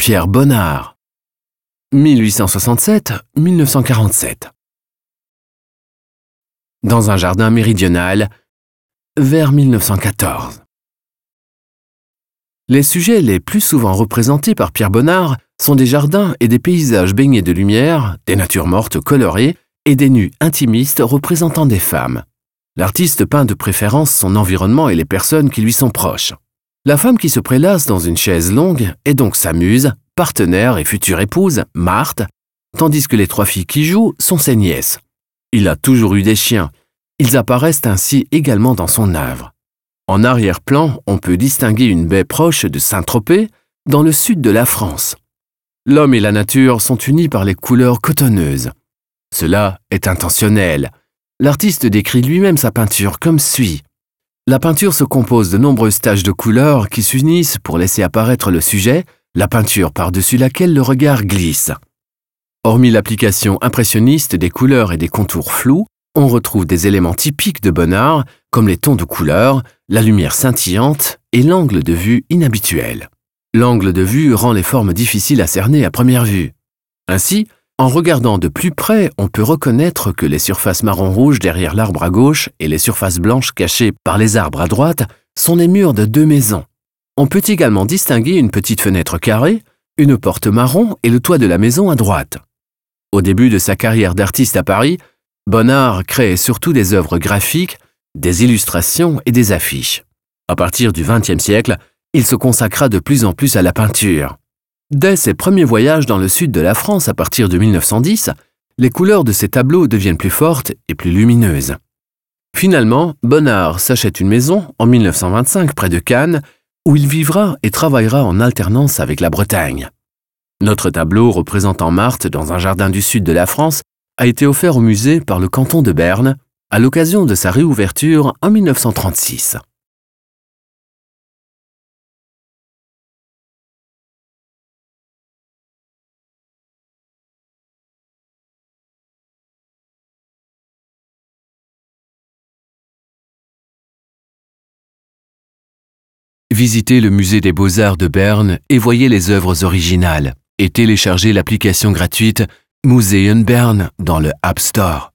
Pierre Bonnard. 1867-1947. Dans un jardin méridional, vers 1914. Les sujets les plus souvent représentés par Pierre Bonnard sont des jardins et des paysages baignés de lumière, des natures mortes colorées et des nus intimistes représentant des femmes. L'artiste peint de préférence son environnement et les personnes qui lui sont proches. La femme qui se prélasse dans une chaise longue est donc sa muse, partenaire et future épouse, Marthe, tandis que les trois filles qui jouent sont ses nièces. Il a toujours eu des chiens. Ils apparaissent ainsi également dans son œuvre. En arrière-plan, on peut distinguer une baie proche de Saint-Tropez, dans le sud de la France. L'homme et la nature sont unis par les couleurs cotonneuses. Cela est intentionnel. L'artiste décrit lui-même sa peinture comme suit. La peinture se compose de nombreuses taches de couleurs qui s'unissent pour laisser apparaître le sujet, la peinture par-dessus laquelle le regard glisse. Hormis l'application impressionniste des couleurs et des contours flous, on retrouve des éléments typiques de Bonnard, comme les tons de couleur, la lumière scintillante et l'angle de vue inhabituel. L'angle de vue rend les formes difficiles à cerner à première vue. Ainsi, en regardant de plus près, on peut reconnaître que les surfaces marron-rouge derrière l'arbre à gauche et les surfaces blanches cachées par les arbres à droite sont les murs de deux maisons. On peut également distinguer une petite fenêtre carrée, une porte marron et le toit de la maison à droite. Au début de sa carrière d'artiste à Paris, Bonnard crée surtout des œuvres graphiques, des illustrations et des affiches. À partir du XXe siècle, il se consacra de plus en plus à la peinture. Dès ses premiers voyages dans le sud de la France à partir de 1910, les couleurs de ses tableaux deviennent plus fortes et plus lumineuses. Finalement, Bonnard s'achète une maison en 1925 près de Cannes, où il vivra et travaillera en alternance avec la Bretagne. Notre tableau représentant Marthe dans un jardin du sud de la France a été offert au musée par le canton de Berne à l'occasion de sa réouverture en 1936. Visitez le musée des beaux-arts de Berne et voyez les œuvres originales et téléchargez l'application gratuite Museum Bern dans le App Store.